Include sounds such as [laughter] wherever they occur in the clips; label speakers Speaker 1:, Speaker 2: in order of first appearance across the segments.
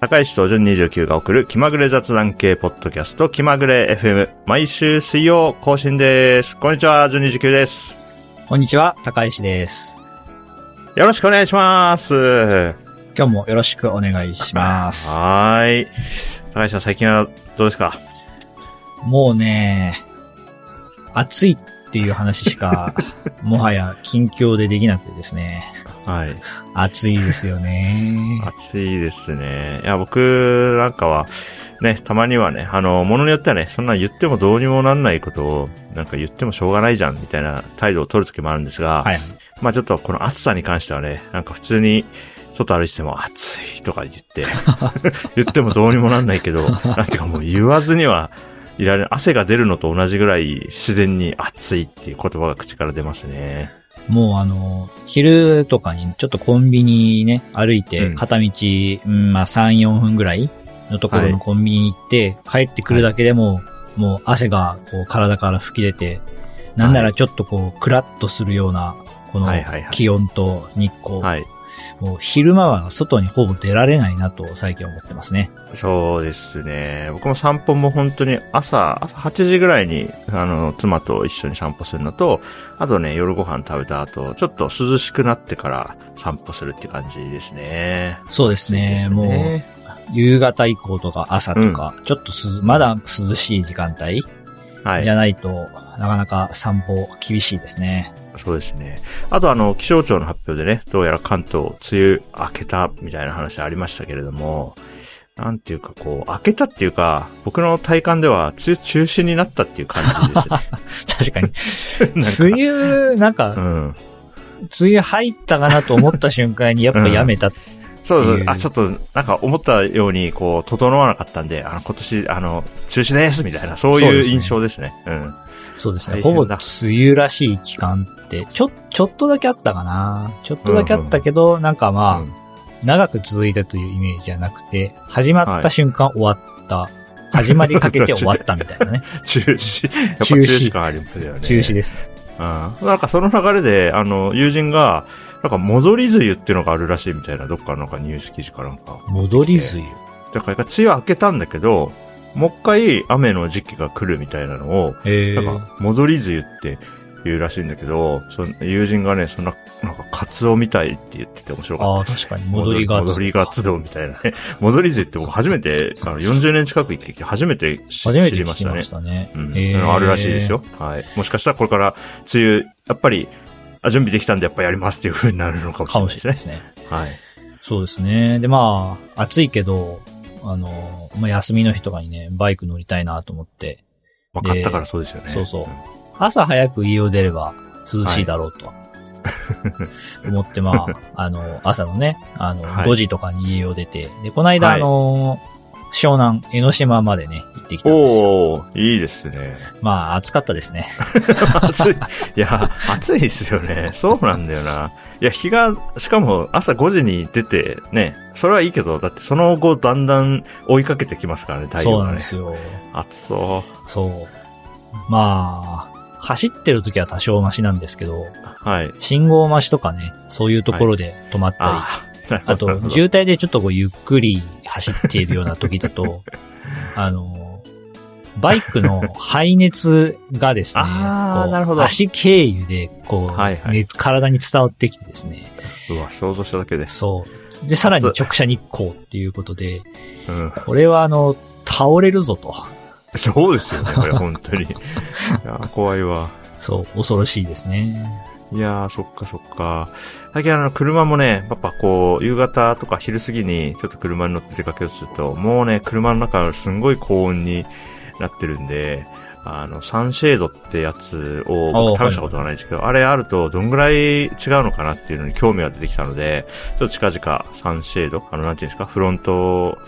Speaker 1: 高石と順29が送る気まぐれ雑談系ポッドキャスト気まぐれ FM 毎週水曜更新です。こんにちは、順29です。
Speaker 2: こんにちは、高石です。
Speaker 1: よろしくお願いします。
Speaker 2: 今日もよろしくお願いします。
Speaker 1: はーい。高石さん最近はどうですか？
Speaker 2: もうね、暑いっていう話しか、[laughs] もはや近況でできなくてですね。
Speaker 1: はい。
Speaker 2: 暑いですよね。
Speaker 1: 暑いですね。いや、僕なんかは、ね、たまにはね、あの、ものによってはね、そんな言ってもどうにもなんないことを、なんか言ってもしょうがないじゃん、みたいな態度を取るときもあるんですが、
Speaker 2: はい。
Speaker 1: まあちょっとこの暑さに関してはね、なんか普通に、外歩いてても暑いとか言って、[laughs] 言ってもどうにもなんないけど、なんていうかもう言わずにはいられない。汗が出るのと同じぐらい自然に暑いっていう言葉が口から出ますね。
Speaker 2: もうあの、昼とかにちょっとコンビニね、歩いて
Speaker 1: うん。
Speaker 2: 片道、うんまあ3、4分ぐらいのところ
Speaker 1: はい。
Speaker 2: のコンビニに行って、帰ってくるだけでも、もう汗がこう体から吹き出て、なんならちょっとこう、クラッとするような、この
Speaker 1: はいはいはい。
Speaker 2: 気温と日光。
Speaker 1: はい。
Speaker 2: もう昼間は外にほぼ出られないなと最近思ってますね。
Speaker 1: そうですね。僕も散歩も本当に朝、朝8時ぐらいに、あの、妻と一緒に散歩するのと、あとね、夜ご飯食べた後、ちょっと涼しくなってから散歩するって感じですね。
Speaker 2: そうですね。
Speaker 1: 暑い
Speaker 2: もう
Speaker 1: ね
Speaker 2: 夕方以降とか朝とか、ちょっとすまだ涼しい時間帯
Speaker 1: はい
Speaker 2: じ。ゃないと、なかなか散歩厳しいですね。
Speaker 1: そうですね。あとあの、気象庁の発表でね、どうやら関東、梅雨明けたみたいな話ありましたけれども、なんていうかこう、明けたっていうか、僕の体感では梅雨中止になったっていう感じですね。[laughs]
Speaker 2: 確かに。梅雨、なんか、[laughs]
Speaker 1: うん。
Speaker 2: 梅雨入ったかなと思った瞬間にやっぱやめた。
Speaker 1: そうそう
Speaker 2: ってい。う
Speaker 1: あ、ちょっと、なんか思ったように、こう、整わなかったんで、あの、今年、あの、中止ですみたいな、そういう
Speaker 2: そうですね
Speaker 1: 印象ですね。うん。
Speaker 2: そうですね。ほぼ梅雨らしい期間って、ちょ、ちょっとだけあったかな。ちょっとだけあったけど、なんかまあ、
Speaker 1: うん
Speaker 2: 長く続いたというイメージじゃなくて、始まった瞬間終わった。始まりかけて終わったみたいなね。[laughs]
Speaker 1: 中止。中
Speaker 2: 中止
Speaker 1: 止感ありますよね。
Speaker 2: 中止ですね。
Speaker 1: うん。なんかその流れで、あの、友人が、なんか戻り梅雨っていうのがあるらしいみたいな、どっかのなんかニュース記事かなんか。
Speaker 2: 戻り梅雨。
Speaker 1: だから、梅雨明けたんだけど、もう一回雨の時期が来るみたいなのを、
Speaker 2: え
Speaker 1: なんか、戻り梅雨って言うらしいんだけど、その友人がね、そんな、なんか、カツオみたいって言ってて面白かった
Speaker 2: ああ。確かに。戻りが。
Speaker 1: 戻りがつおみたいなね。[laughs] 戻り梅雨って僕初めて、あの、40年近く生きてきて初めて知りましたね
Speaker 2: まし。たね。
Speaker 1: うん。
Speaker 2: へー
Speaker 1: あるらしいですよ。はい。もしかしたらこれから、梅雨、やっぱり、あ準備できたんでやっぱやりますっていう風になるのかもし
Speaker 2: かも
Speaker 1: れないですね。
Speaker 2: しれないですね。
Speaker 1: はい。
Speaker 2: そうですね。で、まあ、暑いけど、あの、まあ、休みの日とかにね、バイク乗りたいなと思って、で
Speaker 1: まあ、買ったからそうですよね。
Speaker 2: そうそう。朝早く家を出れば涼しいだろうと。[laughs] 思って、まあ、あの、朝のね、あの、
Speaker 1: はい。
Speaker 2: 5時とかに家を出て、で、この間、
Speaker 1: はい。
Speaker 2: あの、湘南、江ノ島までね、行ってきたんですよ。
Speaker 1: おー、いいですね。
Speaker 2: まあ、暑かったですね。
Speaker 1: 暑い。いや、暑いですよね。そうなんだよな。いや、日が、しかも朝5時に出て、ね、それはいいけど、だってその後だんだん追いかけてきますからね、太
Speaker 2: そう
Speaker 1: 陽がね。
Speaker 2: なんですよ。
Speaker 1: 暑そ
Speaker 2: そう。まあ、走ってる時は多少マシなんですけど、
Speaker 1: う。はい。
Speaker 2: 信号待ちとかね、そういうところで止まったり、
Speaker 1: ああ、なるほ
Speaker 2: あと、
Speaker 1: ど
Speaker 2: 渋滞でちょっとこうゆっくり走っているような時だと、[laughs] あの、バイクの排熱がですね、
Speaker 1: あーなるほど
Speaker 2: 足経由で、こう、
Speaker 1: はいはい
Speaker 2: ね体に伝わってきてですね、
Speaker 1: うわ、想像しただけです。
Speaker 2: そう。で、さらに直射日光っていうことで、
Speaker 1: うん。
Speaker 2: これはあの、倒れるぞと。
Speaker 1: そうですよね、これ、本当に。いやー、怖いわ。
Speaker 2: そう、恐ろしいですね。
Speaker 1: いやー、そっかそっか。最近あの、車もね、やっぱこう、夕方とか昼過ぎにちょっと車に乗って出かけようとすると、もうね、車の中すんごい高温になってるんで、あの、サンシェードってやつを試したことがないんですけど、あれあるとどんぐらい違うのかなっていうのに興味が出てきたので、ちょっと近々サンシェード、あの、なんていうんですか、フロント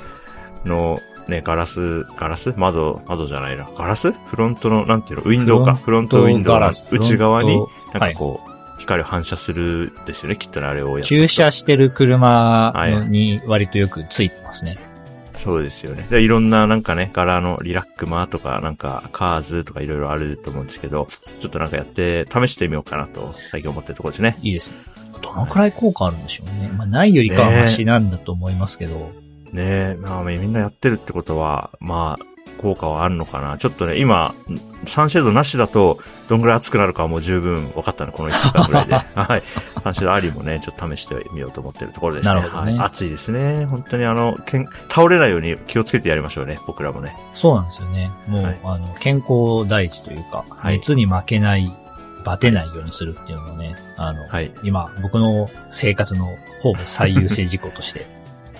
Speaker 1: のね、ガラス、ガラス？窓、窓じゃないな。ガラス？フロントの、なんていうの？ウィンドウか？フロントウィンドウの内側になんかこう、光を反射するですよね、きっとね、あれを
Speaker 2: 駐車してる車に割とよくついてますね。
Speaker 1: そうですよね。で、いろんななんかね、柄のリラックマとか、なんかカーズとかいろいろあると思うんですけど、ちょっとなんかやって、試してみようかなと、最近思ってるところですね。
Speaker 2: いいですね。どのくらい効果あるんでしょうね。まあ、ないよりかはマシなんだと思いますけど、
Speaker 1: ねまあみんなやってるってことは、まあ、効果はあるのかな。ちょっとね、今、サンシェードなしだと、どんぐらい暑くなるかはもう十分分かったの、この1週間ぐらいで。[laughs] はい。サンシェードありもね、ちょっと試してみようと思ってるところですね。
Speaker 2: なるほどね
Speaker 1: はい。暑いですね。本当にあの、けん倒れないように気をつけてやりましょうね、僕らもね。
Speaker 2: そうなんですよね。もう、
Speaker 1: はい
Speaker 2: あの、健康第一というか、
Speaker 1: はい
Speaker 2: 熱に負けない、バテないようにするっていうのもね、あの、
Speaker 1: はい。
Speaker 2: 今、僕の生活のほぼ最優先事項として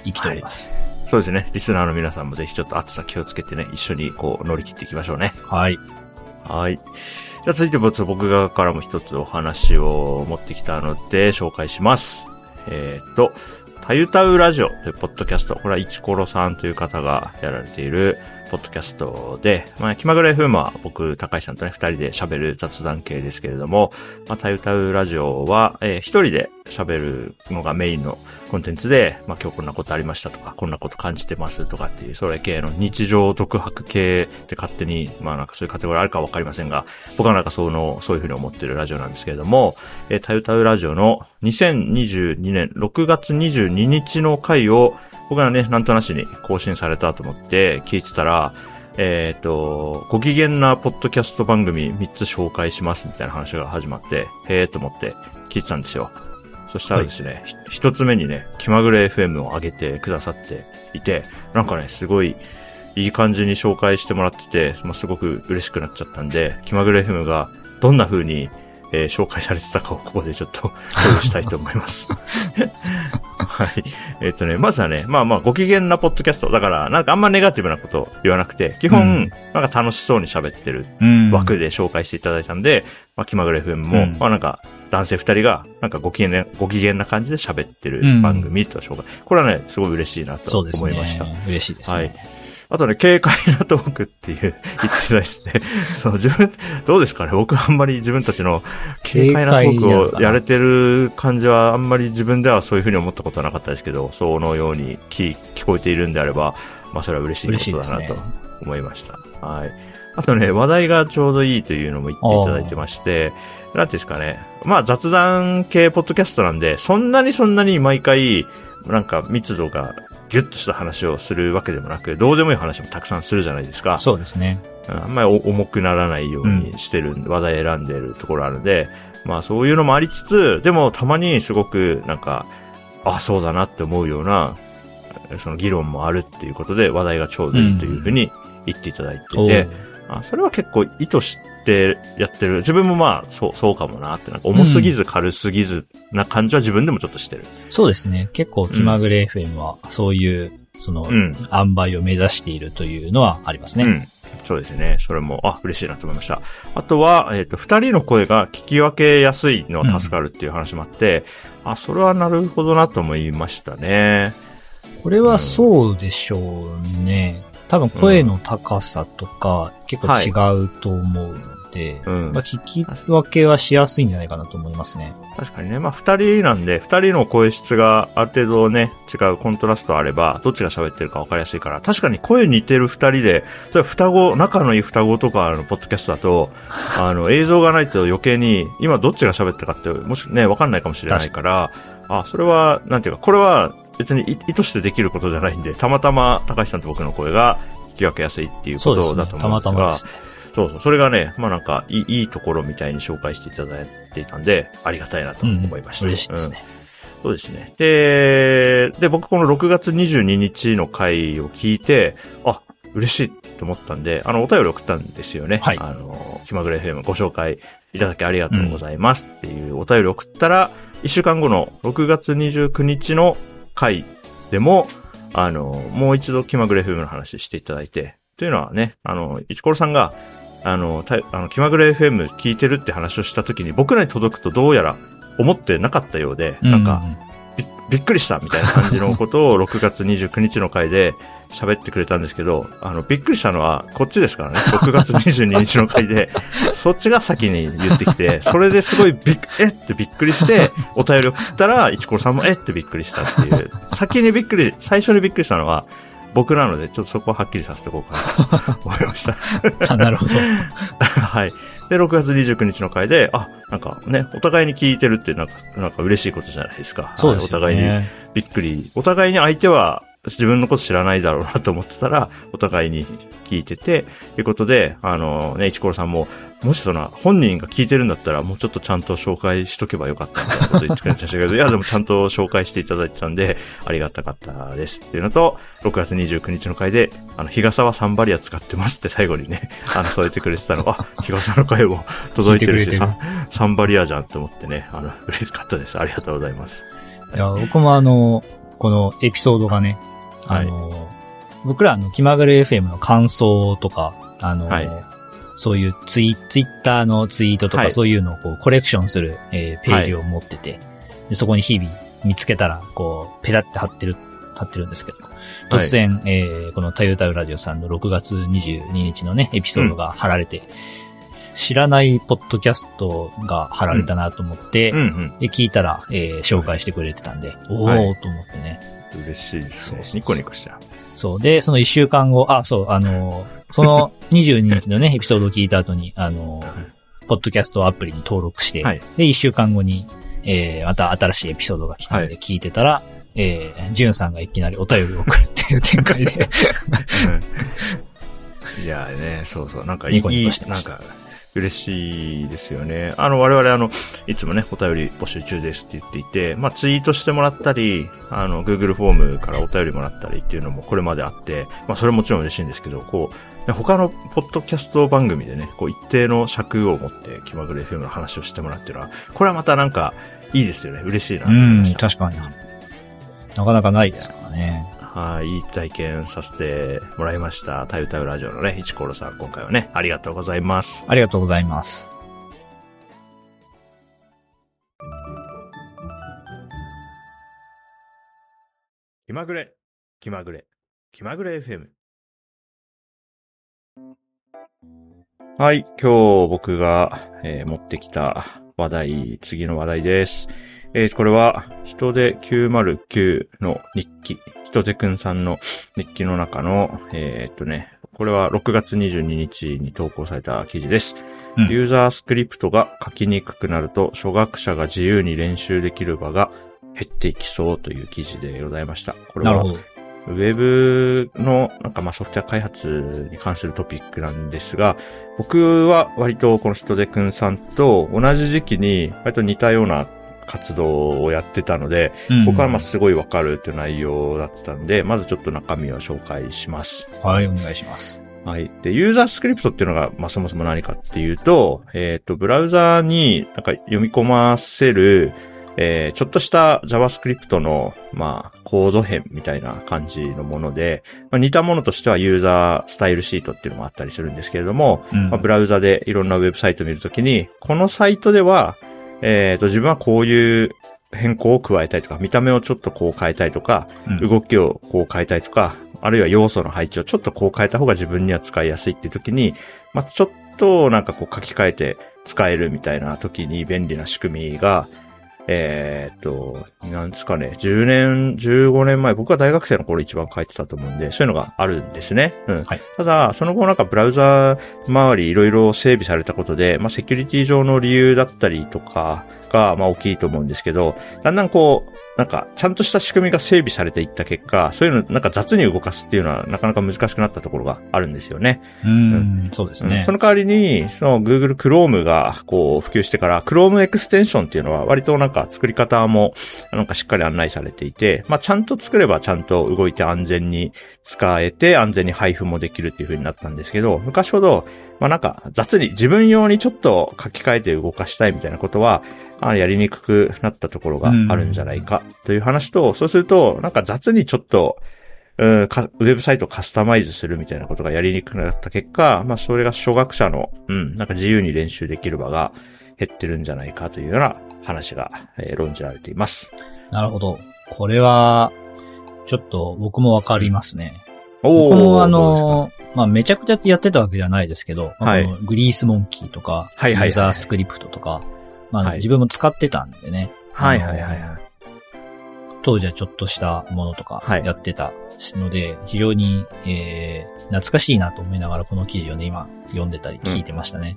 Speaker 2: 生きております。
Speaker 1: そうですね。リスナーの皆さんもぜひちょっと暑さ気をつけてね、一緒にこう乗り切っていきましょうね。
Speaker 2: はい。
Speaker 1: はい。じゃあ続いて僕僕側からも一つお話を持ってきたので紹介します。えーっと、たゆたうラジオというポッドキャスト。これはイチコロさんという方がやられているポッドキャストで、まあ、気まぐれ FM は僕、高橋さんとね、二人で喋る雑談系ですけれども、まあ、たゆたうラジオは、えー一人で喋るのがメインのコンテンツで、まあ、今日こんなことありましたとか、こんなこと感じてますとかっていう、それ系の日常独白系って勝手に、まあなんかそういうカテゴリーあるかわかりませんが、僕はなんかその、そういうふうに思ってるラジオなんですけれども、えー、たゆたうラジオの2022年6月22日の回を、僕がね、なんとなしに更新されたと思って聞いてたら、えっ、と、ご機嫌なポッドキャスト番組3つ紹介しますみたいな話が始まって、へえと思って聞いてたんですよ。そしたらですね、ひ一つ目にね、気まぐれ FM を上げてくださっていて、なんかね、すごいいい感じに紹介してもらってて、まあ、すごく嬉しくなっちゃったんで、気まぐれ FM がどんな風に、えー紹介されてたかを [laughs] ここでちょっと共有したいと思います。[laughs] はい。えっ、とね、まずはね、まあまあ、ご機嫌なポッドキャスト。だから、なんかあんまネガティブなこと言わなくて、基本、
Speaker 2: うん
Speaker 1: なんか楽しそうに喋ってる
Speaker 2: うん
Speaker 1: 枠で紹介していただいたんで、まあ、気まぐれ FM も、
Speaker 2: うん
Speaker 1: まあなんか、男性二人が、なんかご機嫌な、ご機嫌な感じで喋ってる
Speaker 2: うん
Speaker 1: 番組と紹介。これはね、すごい嬉しいなと。思いました。
Speaker 2: 嬉しいですね。
Speaker 1: はい。あとね、軽快なトークっていう、言ってたですね。[laughs] そう、自分、どうですかね？僕あんまり自分たちの軽快なトークをやれてる感じは、あんまり自分ではそういうふうに思ったことはなかったですけど、そのように聞聞こえているんであれば、まあそれは嬉しいことだなと。思いました。はい。あとね、話題がちょうどいいというのも言っていただいてまして、なんていうんですかね？まあ雑談系ポッドキャストなんで、そんなにそんなに毎回、なんか密度がギュッとした話をするわけでもなく、どうでもいい話もたくさんするじゃないですか。
Speaker 2: そうですね。
Speaker 1: あんまりお重くならないようにしてるんで、話題選んでるところあるんで、まあそういうのもありつつ、でもたまにすごくなんか、あ、そうだなって思うような、その議論もあるっていうことで話題がちょうどいいというふうに言っていただいて
Speaker 2: お
Speaker 1: て、あそれは結構意図してやってる。自分もまあ、そう、そうかもなって、なんか重すぎず軽すぎずな感じは自分でもちょっとしてる。
Speaker 2: そうですね。結構気まぐれ FM は、そういう、その、
Speaker 1: うん。
Speaker 2: 塩梅を目指しているというのはありますね。
Speaker 1: うん。そうですね。それも、あ、嬉しいなと思いました。あとは、えっ、と、二人の声が聞き分けやすいのは助かるっていう話もあって、あ、それはなるほどなと思いましたね。
Speaker 2: これはそうでしょうね。多分声の高さとか結構違うと思うので、
Speaker 1: うん
Speaker 2: まあ、聞き分けはしやすいんじゃないかなと思いますね。
Speaker 1: 確かにね。まあ、二人なんで、二人の声質がある程度ね、違うコントラストあれば、どっちが喋ってるか分かりやすいから、確かに声似てる二人で、それは双子、仲のいい双子とかのポッドキャストだと、[laughs] あの、映像がないと余計に、今どっちが喋ってるかって、もしね、分かんないかもしれないから、あ、それは、なんていうか、これは別に意意図してできることじゃないんで、たまたま高橋さんと僕の声が聞き分けやすいっていうことだと。
Speaker 2: たま
Speaker 1: 思うんですが、
Speaker 2: たまですね。
Speaker 1: そうそう、それがね、まあなんかいい、いいところみたいに紹介していただいていたんで、ありがたいなと思いました。
Speaker 2: うん、嬉しいですね。
Speaker 1: うんそうですね。で、で、僕この6月22日の回を聞いて、あ、嬉しいと思ったんで、あの、お便り送ったんですよね。
Speaker 2: はい
Speaker 1: あの、気まぐれ FM ご紹介いただきありがとうございますっていうお便りを送ったら、1週間後の6月29日の回でも、あの、もう一度気まぐれ FM の話していただいて、というのはね、あの、いちころさんが、あの、たあの気まぐれ FM 聞いてるって話をした時に僕らに届くとどうやら思ってなかったようで、なんか、びっくりしたみたいな感じのことを6月29日の回で喋ってくれたんですけど、あの、びっくりしたのはこっちですからね。6月22日の回で、[laughs] そっちが先に言ってきて、それですごいびっ、えってびっくりして、お便り送ったら、いちころさんもえってびっくりしたっていう、先にびっくり、最初にびっくりしたのは、僕なので、ちょっとそこははっきりさせておこうかなと [laughs] 思いました。
Speaker 2: あなるほど。[laughs]
Speaker 1: はい。で、6月29日の回で、あ、なんかね、お互いに聞いてるってなんか、なんか嬉しいことじゃないですか。
Speaker 2: そうですよ
Speaker 1: はいお互いに
Speaker 2: ね。
Speaker 1: びっくり。お互いに相手は自分のこと知らないだろうなと思ってたら、[laughs] お互いに聞いてて、ということで、あのね、イチコロさんも、もしその、本人が聞いてるんだったら、もうちょっとちゃんと紹介しとけばよかったみたいなこと言ってくれましたけど、[laughs] いや、でもちゃんと紹介していただいてたんで、ありがたかったです。っていうのと、6月29日の回で、あの、日傘はサンバリア使ってますって最後にね、[laughs] あの、添えてくれてたの、あ、日傘の回も届いてるし、
Speaker 2: てる
Speaker 1: サンサンバリアじゃんって思ってね、あの、嬉しかったです。ありがとうございます。
Speaker 2: いや、僕もあの、このエピソードがね、あの、僕らあの、気まぐれ FM の感想とか、あの、
Speaker 1: はい。
Speaker 2: そういうツイツイッターのツイートと
Speaker 1: はい。
Speaker 2: かそういうのをこうコレクションする、えーページを持ってて、でそこに日々見つけたら、こう、ペタって貼ってる、貼ってるんですけど、突然、えーこのたゆたゆラジオさんの6月22日のね、エピソードが貼られて、知らないポッドキャストが貼られたなと思って、
Speaker 1: うんうん。
Speaker 2: で、聞いたら、えー紹介してくれてたんで、お
Speaker 1: はい。
Speaker 2: ーと思ってね。
Speaker 1: 嬉しいですね。
Speaker 2: そうそう。そう。
Speaker 1: ニコニコしちゃう。
Speaker 2: そう。で、その一週間後、あ、そう、あのーその22日のね、[laughs] エピソードを聞いた後に、あのーポッドキャストアプリに登録して、
Speaker 1: はい。
Speaker 2: で、一週間後に、えー、また新しいエピソードが来たので
Speaker 1: はい。
Speaker 2: 聞いてたら、えー、ジュンさんがいきなりお便りを送るっていう展開で、[laughs]
Speaker 1: いやね、そうそう、なんかいい、
Speaker 2: ニコニコしてました。
Speaker 1: なんか、嬉しいですよね。あの、我々あの、いつもね、お便り募集中ですって言っていて、まあ、ツイートしてもらったり、あの、Google フォームからお便りもらったりっていうのもこれまであって、まあ、それもちろん嬉しいんですけど、こう、他のポッドキャスト番組でね、こう、一定の尺を持って、気まぐれ FM の話をしてもらっていうのは、これはまたなんか、いいですよね。嬉しいなと、思いました。
Speaker 2: 確かに。なかなかないですからね。
Speaker 1: はい、いい体験させてもらいました。たゆたゆラジオのね、いちころさん、今回はね、ありがとうございます。
Speaker 2: ありがとうございます。
Speaker 1: 気まぐれ、気まぐれ、気まぐれ FM。はい、今日僕が、えー持ってきた話題、次の話題です。えーこれは、人手909の日記、人手くんさんの日記の中の、えーっとね、これは6月22日に投稿された記事です。
Speaker 2: うん
Speaker 1: ユーザースクリプトが書きにくくなると、初学者が自由に練習できる場が減っていきそうという記事でございました。これは。ウェブのなんかまあソフトウェア開発に関するトピックなんですが、僕は割とこの人手くんさんと同じ時期に割と似たような活動をやってたので、
Speaker 2: うん
Speaker 1: 僕はまあすごいわかるっていう内容だったんで、まずちょっと中身を紹介します。
Speaker 2: はい、お願いします。
Speaker 1: はい。で、ユーザースクリプトっていうのが、まあ、そもそも何かっていうと、えっ、と、ブラウザーになんか読み込ませる、えーちょっとした JavaScript の、まあ、コード編みたいな感じのもので、まあ、似たものとしてはユーザースタイルシートっていうのもあったりするんですけれども、
Speaker 2: うん
Speaker 1: まあ、ブラウザでいろんなウェブサイトを見るときに、このサイトでは、えっ、と、自分はこういう変更を加えたいとか、見た目をちょっとこう変えたいとか、
Speaker 2: うん。
Speaker 1: 動きをこう変えたいとか、あるいは要素の配置をちょっとこう変えた方が自分には使いやすいっていう時に、まあ、ちょっとなんかこう書き換えて使えるみたいな時に便利な仕組みが、えーっと、なんですかね、10年、15年前、僕は大学生の頃一番書いてたと思うんで、そういうのがあるんですね。うん。
Speaker 2: はい
Speaker 1: ただ、その後なんかブラウザ周りいろいろ整備されたことで、まあ、セキュリティ上の理由だったりとかが、まあ、大きいと思うんですけど、だんだんこう、なんか、ちゃんとした仕組みが整備されていった結果、そういうのなんか雑に動かすっていうのはなかなか難しくなったところがあるんですよね。
Speaker 2: うん、そうですね
Speaker 1: うんそ。の代わりに、その Google Chrome がこう普及してから Chrome エクステンションっていうのは割となんか作り方もなんかしっかり案内されていて、まあちゃんと作ればちゃんと動いて安全に使えて安全に配布もできるっていう風になったんですけど、昔ほど、まあなんか雑に自分用にちょっと書き換えて動かしたいみたいなことは、あやりにくくなったところがあるんじゃないかという話と、そうするとなんか雑にちょっとうんかウェブサイトをカスタマイズするみたいなことがやりにくくなった結果、まあそれが初学者の、うん、なんか自由に練習できる場が減ってるんじゃないかというような話が、えー論じられています。
Speaker 2: なるほど。これは、ちょっと僕もわかりますね。
Speaker 1: お
Speaker 2: 僕もあの、まあ、めちゃくちゃやってたわけじゃないですけど、まあ
Speaker 1: はい
Speaker 2: グリースモンキーとか、
Speaker 1: はいはいはい
Speaker 2: ユーザースクリプトとか、まあ、
Speaker 1: はい
Speaker 2: 自分も使ってたんでね。
Speaker 1: はいはいはいはい。
Speaker 2: 当時はちょっとしたものとか
Speaker 1: はい
Speaker 2: やってたので、非常に、えー、懐かしいなと思いながらこの記事をね、今読んでたり聞いてましたね。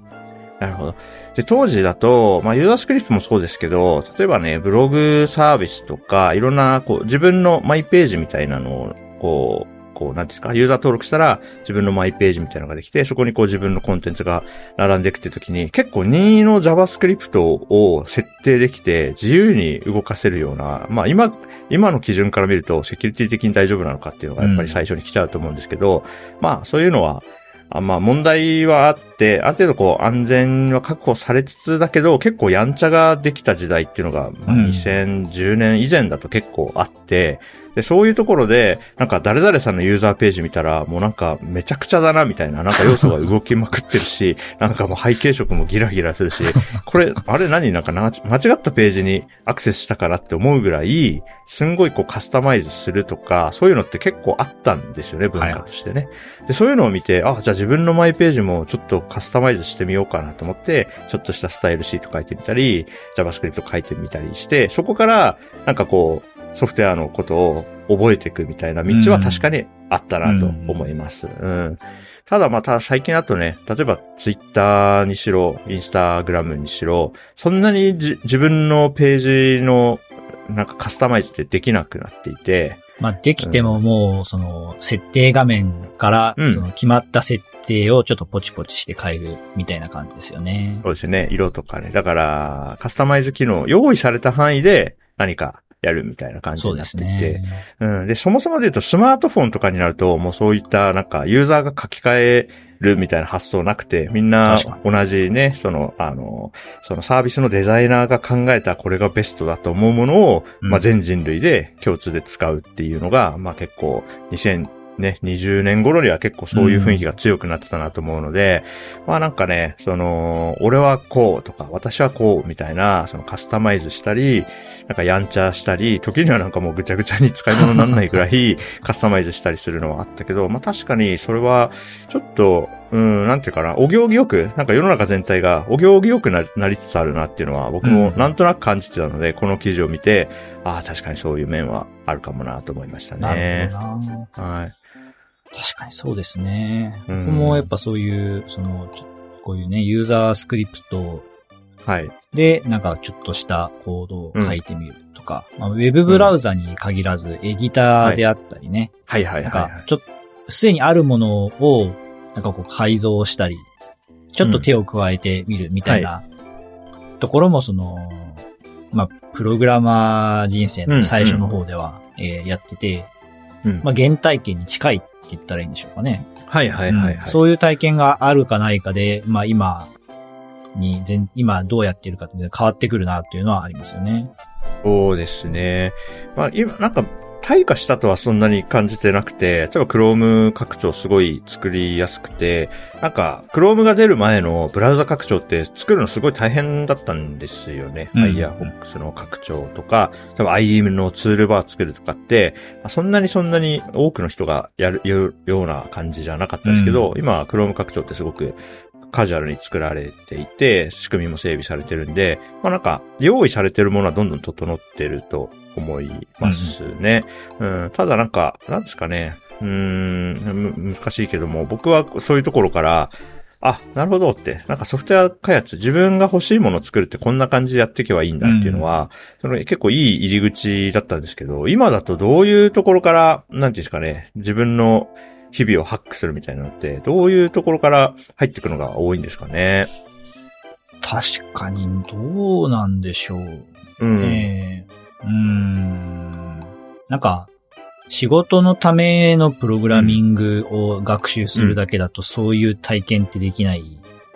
Speaker 1: なるほど。で、当時だと、まあ、ユーザースクリプトもそうですけど、例えばね、ブログサービスとか、いろんな、こう、自分のマイページみたいなのを、こう、こう、なんですか、ユーザー登録したら自分のマイページみたいなのができて、そこにこう自分のコンテンツが並んでいくって時に、結構任意の JavaScript を設定できて、自由に動かせるような、まあ今、今の基準から見るとセキュリティ的に大丈夫なのかっていうのがやっぱり最初に来ちゃうと思うんですけど、うん、まあそういうのは、あまあ問題はあって、ある程度こう安全は確保されつつだけど、結構やんちゃができた時代っていうのが、まあ、2010年以前だと結構あって、で、そういうところで、なんか誰々さんのユーザーページ見たら、もうなんかめちゃくちゃだなみたいな、なんか要素が動きまくってるし、[laughs] なんかもう背景色もギラギラするし、[laughs] これ、あれ何？なんか間違ったページにアクセスしたからって思うぐらい、すんごいこうカスタマイズするとか、そういうのって結構あったんですよね、文化としてね。はい、で、そういうのを見て、あ、じゃあ自分のマイページもちょっとカスタマイズしてみようかなと思って、ちょっとしたスタイルシート書いてみたり、JavaScript 書いてみたりして、そこから、なんかこう、ソフトウェアのことを覚えていくみたいな道は確かにあったなと思います。うん、うん、ただまた最近だとね、例えばツイッターにしろ、インスタグラムにしろ、そんなに自分のページのなんかカスタマイズってできなくなっていて。
Speaker 2: まあできてももう、その設定画面から、その決まった設定をちょっとポチポチして変えるみたいな感じですよね。
Speaker 1: そうですね。色とかね。だから、カスタマイズ機能、用意された範囲で何かやるみたいな感じになっていて。うね、うん。で、そもそもで言うとスマートフォンとかになると、もうそういったなんかユーザーが書き換えるみたいな発想なくて、みんな同じね、その、あの、そのサービスのデザイナーが考えたこれがベストだと思うものを、うん、まあ全人類で共通で使うっていうのが、まあ結構2000、ね、20年頃には結構そういう雰囲気が強くなってたなと思うので、うん、まあなんかね、その、俺はこうとか、私はこうみたいな、そのカスタマイズしたり、なんかやんちゃしたり、時にはなんかもうぐちゃぐちゃに使い物にならないぐらい [laughs] カスタマイズしたりするのはあったけど、まあ確かにそれは、ちょっと、うん、なんていうかな、お行儀よく、なんか世の中全体がお行儀よくなりつつあるなっていうのは僕もなんとなく感じてたので、うん、この記事を見て、ああ、確かにそういう面はあるかもなと思いましたね。なるほどはい。
Speaker 2: 確かにそうですね。僕もやっぱそういう、その、こういうね、ユーザースクリプト。
Speaker 1: はい。
Speaker 2: で、なんかちょっとしたコードを書いてみるとか、うん、まあ、ウェブブラウザに限らず、エディターであったりね。
Speaker 1: はい、はい、はいはい、
Speaker 2: なんか、ちょっと、すでにあるものを、なんかこう改造したり、ちょっと手を加えてみるみたいな、ところもその、まあ、プログラマー人生の最初の方では、うん、えー、やってて、うん、まあ、原体験に近いって言ったらいいんでしょうかね。
Speaker 1: はいはいはい、はい、
Speaker 2: うん、そういう体験があるかないかで、まあ今に全、今どうやってるかって変わってくるなっていうのはありますよね。
Speaker 1: そうですね。まあ今、なんか、退化したとはそんなに感じてなくて、例えば Chrome 拡張すごい作りやすくて、なんか Chrome が出る前のブラウザ拡張って作るのすごい大変だったんですよね。うん、Firefox の拡張とか、多分 IEM のツールバー作るとかって、そんなにそんなに多くの人がやるような感じじゃなかったんですけど、うん、今 Chrome 拡張ってすごくカジュアルに作られていて、仕組みも整備されてるんで、まあなんか、用意されてるものはどんどん整ってると思いますね。うん、うん、ただなんか、なんですかね、うん、難しいけども、僕はそういうところから、あ、なるほどって。なんかソフトウェア開発、自分が欲しいものを作るってこんな感じでやっていけばいいんだっていうのは、うん、その結構いい入り口だったんですけど、今だとどういうところから、なんていうんですかね、自分の日々をハックするみたいなのって、どういうところから入ってくのが多いんですかね？
Speaker 2: 確かに、どうなんでしょう。うん。えー、うん。なんか、仕事のためのプログラミングを学習するだけだと、そういう体験ってできない。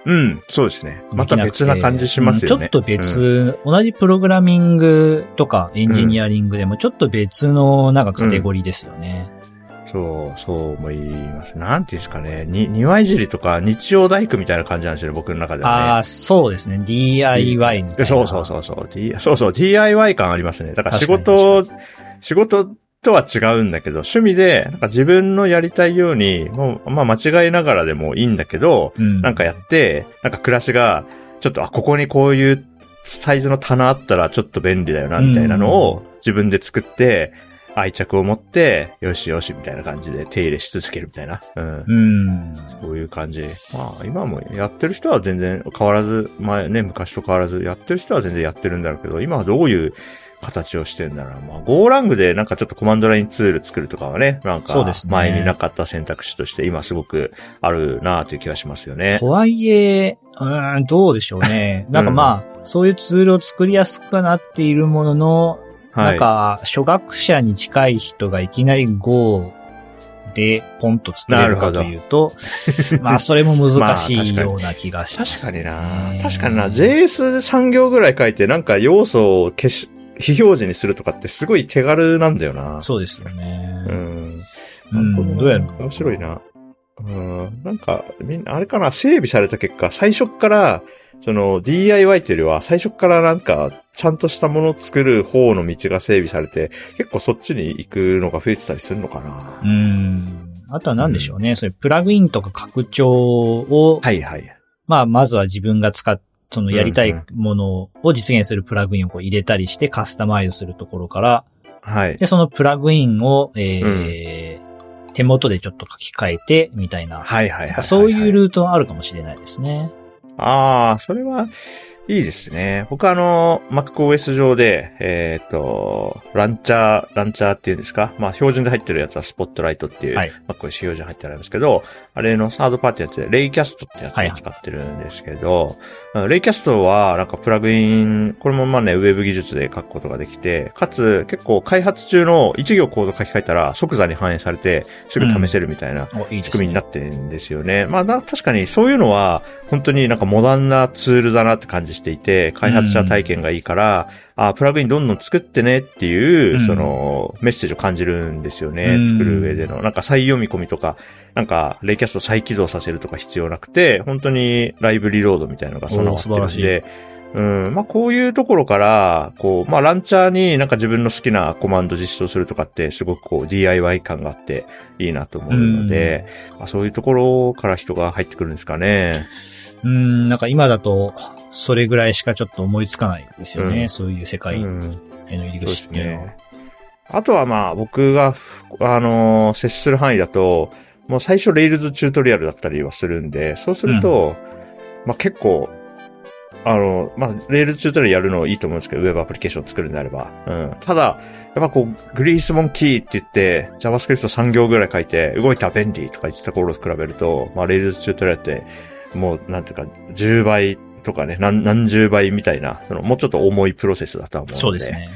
Speaker 1: うん、そうですね。また別な感じしますよ
Speaker 2: ね。ちょっと別、うん、同じプログラミングとかエンジニアリングでもちょっと別のなんかカテゴリーですよね。
Speaker 1: そう、そう思います。なんていうんですかね。に、庭いじりとか日曜大工みたいな感じなんですよね、僕の中ではね。
Speaker 2: ああ、そうですね。DIY みたいな。
Speaker 1: そうそうそうそう。D、そうそう、DIY 感ありますね。だから仕事、仕事とは違うんだけど、趣味で、なんか自分のやりたいように、もう、まあ間違いながらでもいいんだけど、うん、なんかやって、なんか暮らしが、ちょっと、あ、ここにこういうサイズの棚あったらちょっと便利だよな、みたいなのを自分で作って、愛着を持って、よしよしみたいな感じで手入れし続けるみたいな。うん。うん。そういう感じ。まあ、今もやってる人は全然変わらず、前ね、昔と変わらず、やってる人は全然やってるんだろうけど、今はどういう形をしてんだな。まあ、ゴーラングでなんかちょっとコマンドラインツール作るとかはね、なんか
Speaker 2: そうですね
Speaker 1: 前になかった選択肢として今すごくあるなという気がしますよね
Speaker 2: と。はいえ、うーん、どうでしょうね。[laughs] なんかまあ、そういうツールを作りやすくはなっているものの、
Speaker 1: はい。
Speaker 2: なんか、初学者に近い人がいきなり Go でポンと作れるかというと、[laughs] まあ、それも難しいような気がします、
Speaker 1: 確かにな。確かにな。JS3 行ぐらい書いてなんか要素を消し、非表示にするとかってすごい手軽なんだよな。
Speaker 2: そうですよね。
Speaker 1: うん。
Speaker 2: うん、どうやるの？
Speaker 1: 面白いな。うん。なんか、みんな、あれかな、整備された結果、最初っから、その DIY っていうよりは、最初っからなんか、ちゃんとしたものを作る方の道が整備されて、結構そっちに行くのが増えてたりするのかな。
Speaker 2: うん。あとは何でしょうね。そういうプラグインとか拡張を、
Speaker 1: はいはい。
Speaker 2: まあ、まずは自分が使っ、そのやりたい
Speaker 1: うん
Speaker 2: ものを実現するプラグインをこう入れたりしてカスタマイズするところから、
Speaker 1: はい。
Speaker 2: で、そのプラグインを、えー手元でちょっと書き換えて、みたいな。
Speaker 1: はいはいはいはい。
Speaker 2: そういうルートはあるかもしれないですね。
Speaker 1: ああ、それは、いいですね。僕はあの、MacOS 上で、えっ、と、ランチャー、ランチャーっていうんですか？まあ、標準で入ってるやつはスポットライトっていう、
Speaker 2: はい
Speaker 1: MacOS 標準入ってあるんですけど、あれのサードパーティーのやつで、レイキャストってやつ
Speaker 2: はい
Speaker 1: を使ってるんですけど、うんレイキャストは、なんかプラグイン、これもまあね、ウェブ技術で書くことができて、かつ、結構開発中の一行コード書き換えたら即座に反映されて、すぐ試せるみたいな、仕組みにな。ってるんですよね。まあな、確かにそういうのは、本当になんかモダンなツールだなって感じしていて、開発者体験がいいから、あプラグインどんどん作ってねっていう、
Speaker 2: うん
Speaker 1: その、メッセージを感じるんですよね。
Speaker 2: うん
Speaker 1: 作る上での。なんか再読み込みとか、なんか、レイキャスト再起動させるとか必要なくて、本当にライブリロードみたいなのが備わってるんで、うん。まあ、こういうところから、こう、まあ、ランチャーになんか自分の好きなコマンド実装するとかって、すごくこう、DIY 感があっていいなと思うので、まあ、そういうところから人が入ってくるんですかね。
Speaker 2: うん、なんか今だと、それぐらいしかちょっと思いつかないですよね。
Speaker 1: うん
Speaker 2: そういう世
Speaker 1: う
Speaker 2: 界
Speaker 1: ん。
Speaker 2: への入り口っていうのは。
Speaker 1: ね。あとはまあ、僕が、あのー接する範囲だと、もう最初、 Rails チュートリアルだったりはするんで、そうすると、まあ結構、あの、まあ、 Rails チュートリアルやるのいいと思うんですけど、ウェブアプリケーション作るんであれば。うん。ただ、やっぱこう、 Greasemonkey って言って、JavaScript3 行ぐらい書いて、動いたら便利とか言ってた頃と比べると、まあ、 Rails チュートリアルって、もう、なんていうか、10倍とかね、何、何十倍みたいな、その、もうちょっと重いプロセスだとは思うので。
Speaker 2: そうですね。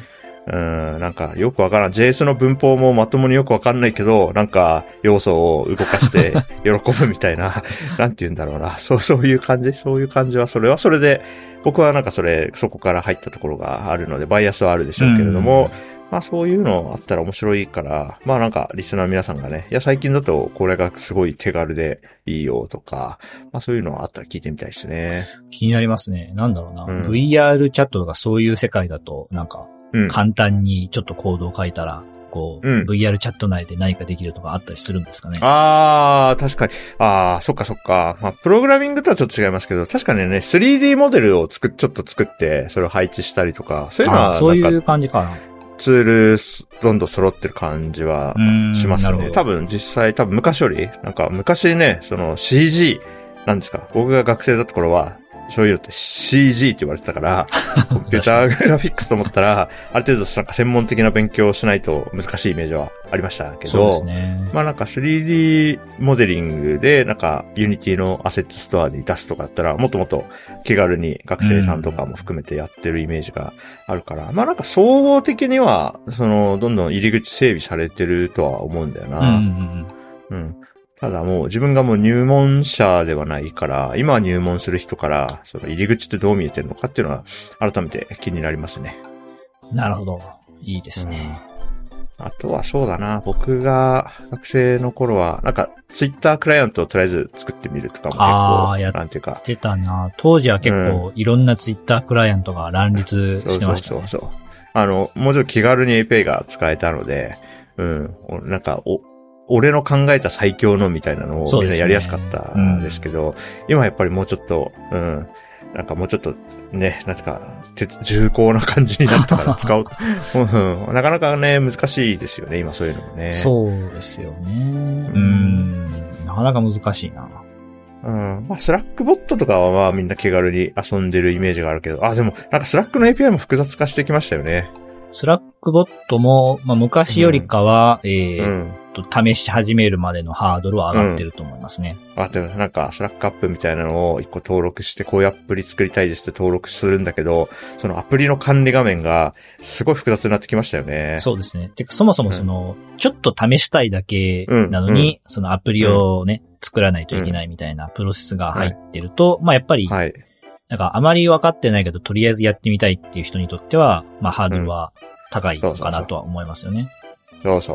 Speaker 1: うん、なんかよくわからん。JS の文法もまともによくわかんないけど、なんか要素を動かして [laughs] 喜ぶみたいな、[laughs] なんて言うんだろうな。そう、そういう感じ？そういう感じは、それはそれで、僕はなんかそれ、そこから入ったところがあるので、バイアスはあるでしょうけれども、まあそういうのあったら面白いから、まあなんかリスナーの皆さんがね、いや最近だとこれがすごい手軽でいいよとか、まあそういうのあったら聞いてみたいですね。
Speaker 2: 気になりますね。なんだろうな。
Speaker 1: うん
Speaker 2: VR チャットとかそういう世界だと、なんか、
Speaker 1: うん。
Speaker 2: 簡単にちょっとコードを書いたら、こう、
Speaker 1: うん
Speaker 2: VR チャット内で何かできるとかあったりするんですかね。
Speaker 1: あー、確かに。あー、そっかそっか。まあ、プログラミングとはちょっと違いますけど、確かにね、3D モデルを作っ、ちょっと作って、それを配置したりとか、そういうのは、
Speaker 2: あそういう感じかな。
Speaker 1: ツールす、どんどん揃ってる感じは
Speaker 2: うん
Speaker 1: しますね。多分、実際、多分昔より、なんか、昔ね、その CG、なんですか、僕が学生だった頃は、そういうのって CG って言われてたから、[laughs] コンピューターグラフィックスと思ったら、ある程度なんか専門的な勉強をしないと難しいイメージはありましたけど、
Speaker 2: ね。
Speaker 1: まあなんか 3D モデリングでなんか Unity のアセットストアに出すとかだったらもっともっと気軽に学生さんとかも含めてやってるイメージがあるから、まあなんか総合的にはそのどんどん入り口整備されてるとは思うんだよ
Speaker 2: うんうん
Speaker 1: な。
Speaker 2: うん。
Speaker 1: うん。ただもう自分がもう入門者ではないから、今入門する人からその入り口ってどう見えてるのかっていうのは改めて気になりますね。
Speaker 2: なるほど。いいですね。
Speaker 1: あとはそうだな、僕が学生の頃は、なんかツイッタークライアントをとりあえず作ってみるとかも結構、
Speaker 2: あーやっ
Speaker 1: なんていうか、
Speaker 2: 出たな当時は結構いろんなツイッタークライアントが乱立
Speaker 1: そう
Speaker 2: してましたね。
Speaker 1: そうそうそう。あの、もうちょっと気軽に API が使えたので、うん、おなんか、お、俺の考えた最強のみたいなのをみんなやりやすかったんですけど、今やっぱりもうちょっと、うん、なんかもうちょっとね、なんか、て重厚な感じになったから [laughs] 使う、うん。なかなかね、難しいですよね、今そういうのもね。
Speaker 2: そうですよね。うん。なかなか難しいな。
Speaker 1: うん。まあ、 Slack ボットとかはまあみんな気軽に遊んでるイメージがあるけど、あ、でも、なんか Slack の API も複雑化してきましたよね。
Speaker 2: Slack ボットも、まあ、昔よりかは、えー
Speaker 1: うん。
Speaker 2: と、試し始めるまでのハードルは上がってると思いますね。
Speaker 1: あ、でもなんか、 Slack App みたいなのを一個登録して、こういうアプリ作りたいですって登録するんだけど、そのアプリの管理画面がすごい複雑になってきましたよね。
Speaker 2: そうですね。てか、そもそもその、ちょっと試したいだけなの
Speaker 1: うん
Speaker 2: に、そのアプリをね、作らないといけないみたいなプロセスが入ってると、まあやっぱり、
Speaker 1: はい。
Speaker 2: なんかあまり分かってないけど、とりあえずやってみたいっていう人にとっては、まあハードルは高いのかなとは思いますよね。
Speaker 1: そうそう。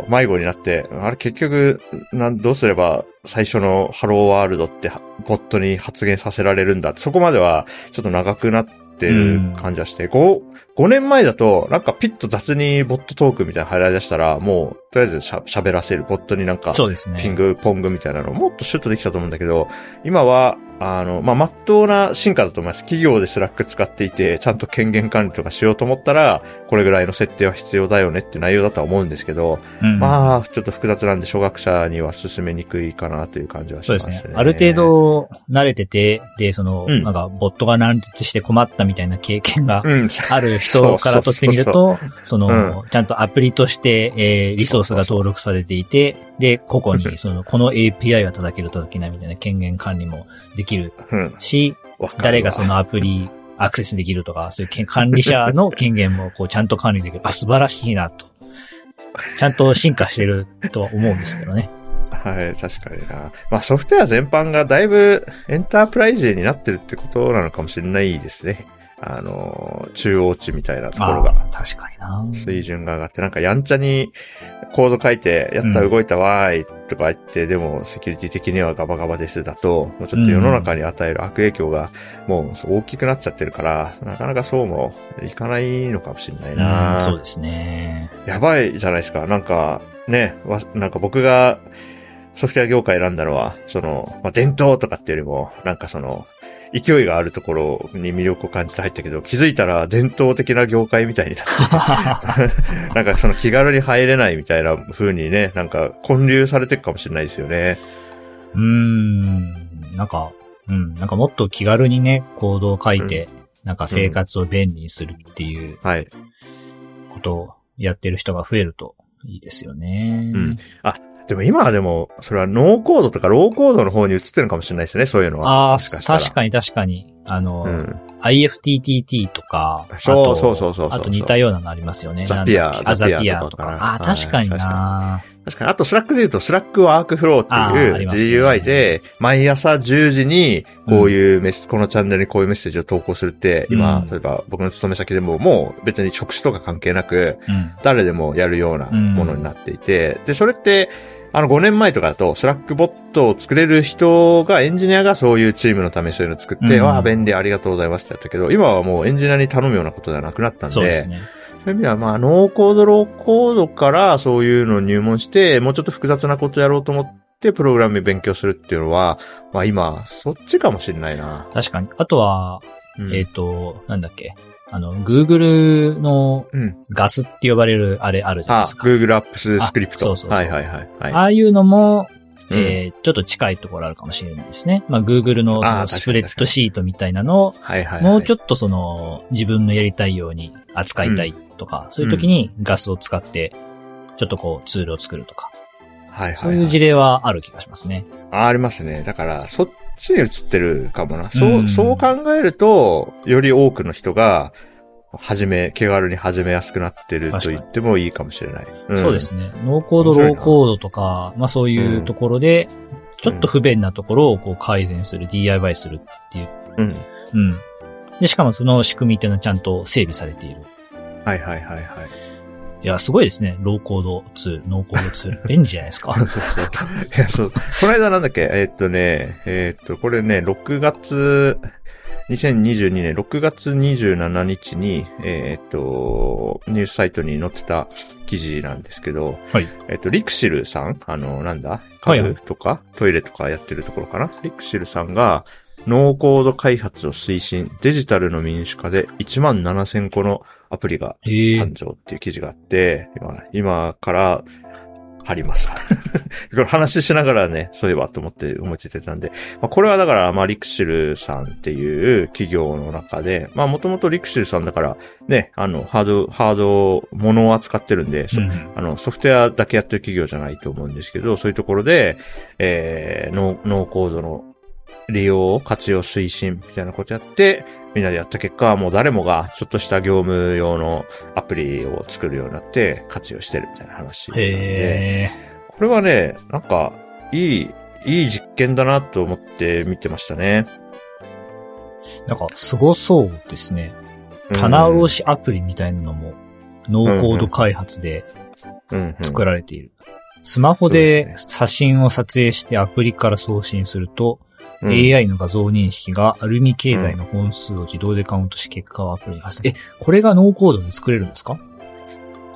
Speaker 1: 迷子になって、あれ結局、なん、どうすれば最初のハローワールドってはボットに発言させられるんだ。って、そこまではちょっと長くなってる感じはして、5、5年前だと、なんかピッと雑にボットトークみたいなの入られ出したら、もう、とりあえずしゃ喋らせる、ボットになんか、
Speaker 2: そうですね。
Speaker 1: ピング、ポングみたいなのもっとシュッとできたと思うんだけど、今は、あの、まあ、真っ当な進化だと思います。企業で Slack 使っていて、ちゃんと権限管理とかしようと思ったら、これぐらいの設定は必要だよねって内容だとは思うんですけど、
Speaker 2: うん
Speaker 1: まあ、ちょっと複雑なんで、初学者には勧めにくいかなという感じはし
Speaker 2: そう
Speaker 1: まね。
Speaker 2: ですすね。ある程、度慣れてて、で、その、
Speaker 1: うん
Speaker 2: なんか、ボットが乱立して困ったみたいな経験が
Speaker 1: うん。[laughs]
Speaker 2: 人からとってみると、その、
Speaker 1: う
Speaker 2: ちゃんとアプリとして、えーリソースが登録されていて、で、個々に、[laughs] その、この API が叩ける叩けないみたいな権限管理もできる
Speaker 1: うん。
Speaker 2: し、誰がそのアプリアクセスできるとか、そういう権管理者の権限もこうちゃんと管理できる。あ、素晴らしいなと。ちゃんと進化してるとは思うんですけどね。[laughs]
Speaker 1: はい、確かにな。まあ、ソフトウェア全般がだいぶエンタープライズになってるってことなのかもしれないですね。あの、中央値みたいなところが。
Speaker 2: 確かにな。
Speaker 1: 水準が上がって、なんかやんちゃにコード書いて、やった
Speaker 2: うん
Speaker 1: 動いたわーいとか言って、でもセキュリティ的にはガバガバですだと、もうちょっと世の中に与える悪影響がもう大きくなっちゃってるから、なかなかそうもいかないのかもしれないな、
Speaker 2: うんそうですね。
Speaker 1: やばいじゃないですか。なんか、ね、わなんか僕がソフトウェア業界選んだのは、その、まあ、伝統とかっていうよりも、なんかその、勢いがあるところに魅力を感じて入ったけど、気づいたら伝統的な業界みたいになってて [laughs] なんかその気軽に入れないみたいな風にね、なんか混流されていくかもしれないですよね。
Speaker 2: うーん。なんか、うん。なんかもっと気軽にね、コードを書いて、なんか生活を便利にするっていう
Speaker 1: はい。
Speaker 2: ことをやってる人が増えるといいですよね。
Speaker 1: うんでも今はでも、それはノーコードとかローコードの方に移ってるのかもしれないですね、そういうのは。
Speaker 2: ああ、確かに確かに。あの、
Speaker 1: うん。
Speaker 2: IFTTT とか、
Speaker 1: そうそうそうそうそう
Speaker 2: あと似たようなのありますよね。
Speaker 1: ザピア
Speaker 2: ザ
Speaker 1: ザピア
Speaker 2: とか。
Speaker 1: とか
Speaker 2: ああ、確かに
Speaker 1: はい
Speaker 2: な
Speaker 1: 確かに。あと、 Slack で言うと、 Slack ワークフローっていう GUI で、毎朝10時に、こういうメッセージ、このチャンネルにこういうメッセージを投稿するって、今、
Speaker 2: うん
Speaker 1: 例えば僕の勤め先でも、もう別に職種とか関係なく、
Speaker 2: うん。
Speaker 1: 誰でもやるようなものになっていて、で、それって、あの5年前とかだと、 Slack ボットを作れる人が、エンジニアがそういうチームのためにそういうのを作って、
Speaker 2: うん
Speaker 1: わあ、便利ありがとうございますってやったけど、今はもうエンジニアに頼むようなことではなくなったんで、
Speaker 2: そうですね。
Speaker 1: そういう意味では、まあ、ノーコード、ローコードからそういうのを入門して、もうちょっと複雑なことやろうと思って、プログラム勉強するっていうのは、まあ今、そっちかもしれないな。
Speaker 2: 確かに。あとは、
Speaker 1: うん
Speaker 2: えっ、と、なんだっけ。あの、Google の
Speaker 1: うん。
Speaker 2: ガスって呼ばれるあれあるじゃない
Speaker 1: あ
Speaker 2: で、すか。
Speaker 1: Google Apps スクリプト。
Speaker 2: あそうそうそう
Speaker 1: はいはいはい。はい、
Speaker 2: ああいうのも、
Speaker 1: うん
Speaker 2: えーちょっと近いところあるかもしれないですね。まあ、Google のそのスプレッドシートみたいなのを。もうちょっとその、自分のやりたいように扱いたいとか、そういう時にガスを使って、ちょっとこうツールを作るとか、
Speaker 1: はいはい、はい。
Speaker 2: そういう事例はある気がしますね。
Speaker 1: あありますね。だから、そっちに移ってるかもな。そう、
Speaker 2: うん
Speaker 1: そう考えると、より多くの人が、始め、気軽に始めやすくなってると言ってもいいかもしれない。ん
Speaker 2: そうですね。ノーコード、ローコードとか、まあそういうところで、ちょっと不便なところをこう改善する、DIY するっていう。
Speaker 1: うん。
Speaker 2: うん。で、しかもその仕組みっていうのはちゃんと整備されている。
Speaker 1: はいはいはいはい。
Speaker 2: いや、すごいですね。ローコードツール、ノーコードツール。[laughs] 便利じゃないですか。
Speaker 1: そうそう。いや、そう。この間なんだっけ？えーっとね、えーっと、これね、6月、2022年6月27日に、えーっと、ニュースサイトに載ってた記事なんですけど、
Speaker 2: はい。
Speaker 1: えーっと、リクシルさん？あの、なんだ？
Speaker 2: はいはい
Speaker 1: 家具とか、トイレとかやってるところかな？リクシルさんが、ノーコード開発を推進、デジタルの民主化で1万7000個のアプリが
Speaker 2: ええ
Speaker 1: 誕生っていう記事があって、今今から貼ります。わ。[laughs] これ話しながらね、そういえばと思って思いついてたんで、まあ、これはだから、まあ、リクシルさんっていう企業の中で、まあ、もともとリクシルさんだから、ね、あの、ハード、ハード、ものを扱ってるんで、うん、あの、ソフトウェアだけやってる企業じゃないと思うんですけど、そういうところで、えー、ノーコードの利用を活用推進みたいなことやって、みんなでやった結果、もう誰もがちょっとした業務用のアプリを作るようになって活用してるみたいな話で。これはね、なんか、いい、いい実験だなと思って見てましたね。
Speaker 2: なんか、すごそうですね。棚卸しアプリみたいなのも、ノーコード開発で作られている。スマホで写真を撮影してアプリから送信すると、うん、AI の画像認識がアルミ経済の本数を自動でカウントし結果をアプリに発生。え、これがノーコードで作れるんですか？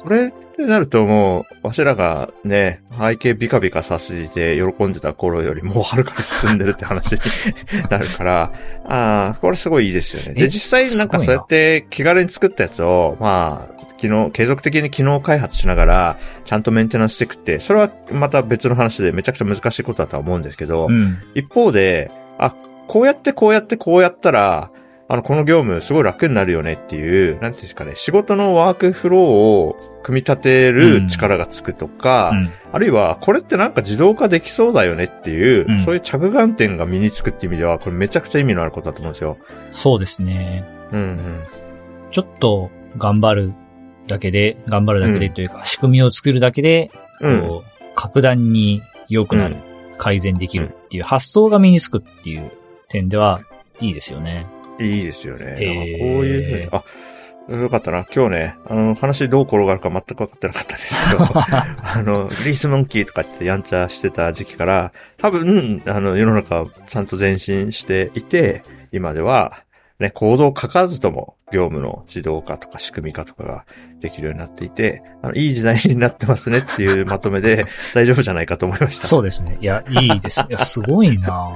Speaker 1: これってなるともう、わしらがね、背景ビカビカさせて喜んでた頃よりもうはるかに進んでるって話に [laughs] なるから、ああ、これすごいいいですよね。で、実際なんかそうやって気軽に作ったやつを、まあ、機能、継続的に機能開発しながら、ちゃんとメンテナンスしていくって、それはまた別の話でめちゃくちゃ難しいことだとは思うんですけど、うん、一方で、あ、こうやってこうやってこうやったら、あの、この業務すごい楽になるよねっていう、なんていうんですかね、仕事のワークフローを組み立てる力がつくとか、うん、あるいは、これってなんか自動化できそうだよねっていう、うん、そういう着眼点が身につくっていう意味では、これめちゃくちゃ意味のあることだと思うんですよ。
Speaker 2: そうですね。
Speaker 1: うんうん。
Speaker 2: ちょっと頑張るだけで、頑張るだけでというか、うん、仕組みを作るだけで、こう、格段に良くなる、改善できるっていう発想が身につくっていう点では、いいですよね。
Speaker 1: いいですよね。こういうふうに、あ、よかったな。今日ね、あの、話どう転がるか全く分かってなかったですけど、[laughs] あの、リースモンキーとかってやんちゃしてた時期から、多分、あの、世の中ちゃんと前進していて、今では、ね、行動を書かずとも業務の自動化とか仕組み化とかができるようになっていて、あの、いい時代になってますねっていうまとめで大丈夫じゃないかと思いました。
Speaker 2: そうですね。いや、いいです。いや、すごいな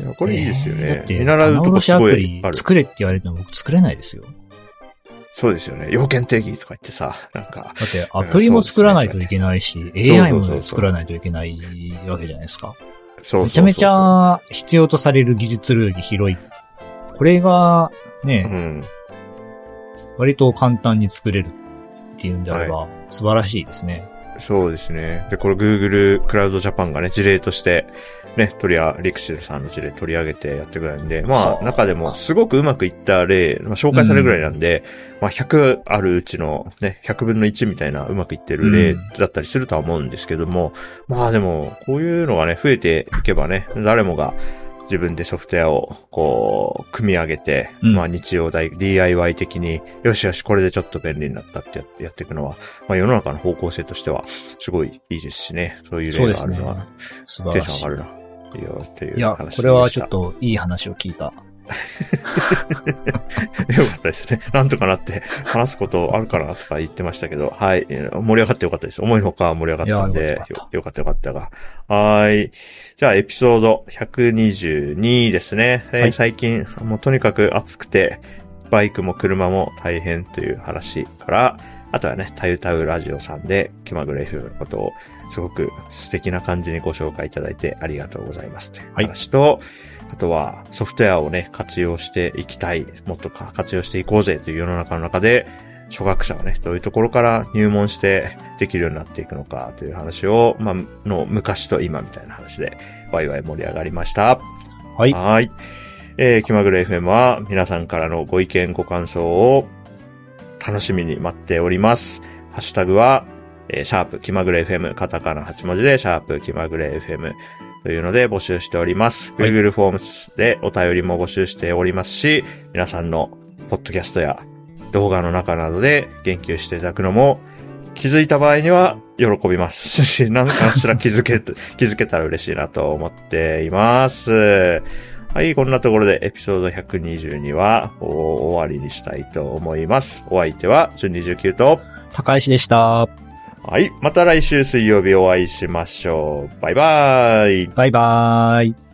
Speaker 2: い
Speaker 1: や、これいいですよね。
Speaker 2: えー、だって、見習うとこすごいある。作れって言われても僕作れないですよ。
Speaker 1: そうですよね。要件定義とか言ってさ、[laughs] なんか。だ
Speaker 2: ってアプリも作らないといけないし、AI も作らないといけないわけじゃないですか。そうめちゃめちゃ必要とされる技術領域広いこれが、ね、うん、割と簡単に作れるっていうんであれば、素晴らしいですね。
Speaker 1: そうですね。で、これ Google クラウドジャパンがね、事例として、ね、取りあ、リクシルさんの事例取り上げてやってくれるんで、まあ、中でもすごくうまくいった例、まあ、紹介されるぐらいなんで、うん、まあ、100あるうちのね、100分の1みたいなうまくいってる例だったりするとは思うんですけども、うん、まあでも、こういうのがね、増えていけばね、誰もが、自分でソフトウェアをこう、組み上げて、うん、まあ日曜大 DIY 的に、よしよし、これでちょっと便利になったってやっていくのは、まあ世の中の方向性としては、すごいいいですしね。そういう例があるのは、
Speaker 2: 素晴らしい。テンション上がるな。
Speaker 1: いいよっていう
Speaker 2: いや、これはちょっといい話を聞いた。[laughs]
Speaker 1: よかったですね。なんとかなって話すことあるかなとか言ってましたけど、はい。盛り上がってよかったです。思いのほか盛り上がったんで、よかったよかったが。はい。じゃあ、エピソード122ですね。はい、最近、もうとにかく暑くて、バイクも車も大変という話から、あとはね、たゆたうラジオさんで、気まぐれ FM のことを、すごく素敵な感じにご紹介いただいてありがとうございますという話と、はいあとはソフトウェアをね、活用していきたい、もっと活用していこうぜという世の中の中で、初学者はね、どういうところから入門してできるようになっていくのかという話を、まあ、の昔と今みたいな話で、ワイワイ盛り上がりました。
Speaker 2: はい。
Speaker 1: はい。えー、気まぐれ FM は皆さんからのご意見、ご感想を楽しみに待っております。ハッシュタグは、えー、シャープ気まぐれ FM、カタカナ8文字で、シャープ気まぐれ FM。というので募集しております。はい、Google フォームでお便りも募集しておりますし、皆さんのポッドキャストや動画の中などで言及していただくのも気づいた場合には喜びますし、[laughs] 何かしら気づけ、[laughs] 気づけたら嬉しいなと思っています。はい、こんなところでエピソード122は終わりにしたいと思います。お相手は、順29と、
Speaker 2: 高石でした。
Speaker 1: はい。また来週水曜日お会いしましょう。バイバーイ。
Speaker 2: バイバーイ。